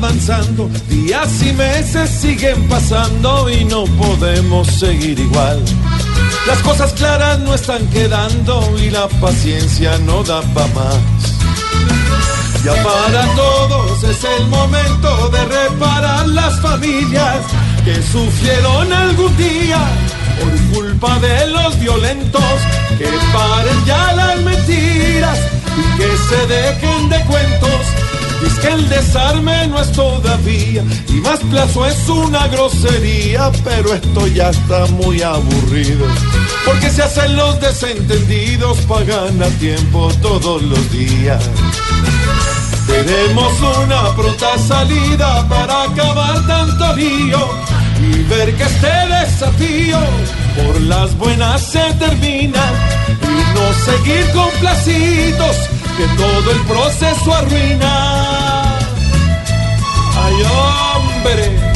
pensando, días y meses siguen pasando y no podemos seguir igual. Las cosas claras no están quedando y la paciencia no da pa' más. Ya para todos es el momento de reparar las familias que sufrieron algún día por culpa de los violentos. Que paren ya las mentiras y que se dejen el desarme no es todavía y más plazo es una grosería, pero esto ya está muy aburrido. Porque se hacen los desentendidos, pagan a tiempo todos los días. Tenemos una pronta salida para acabar tanto lío y ver que este desafío por las buenas se termina y no seguir complacidos que todo el proceso arruina. hombre.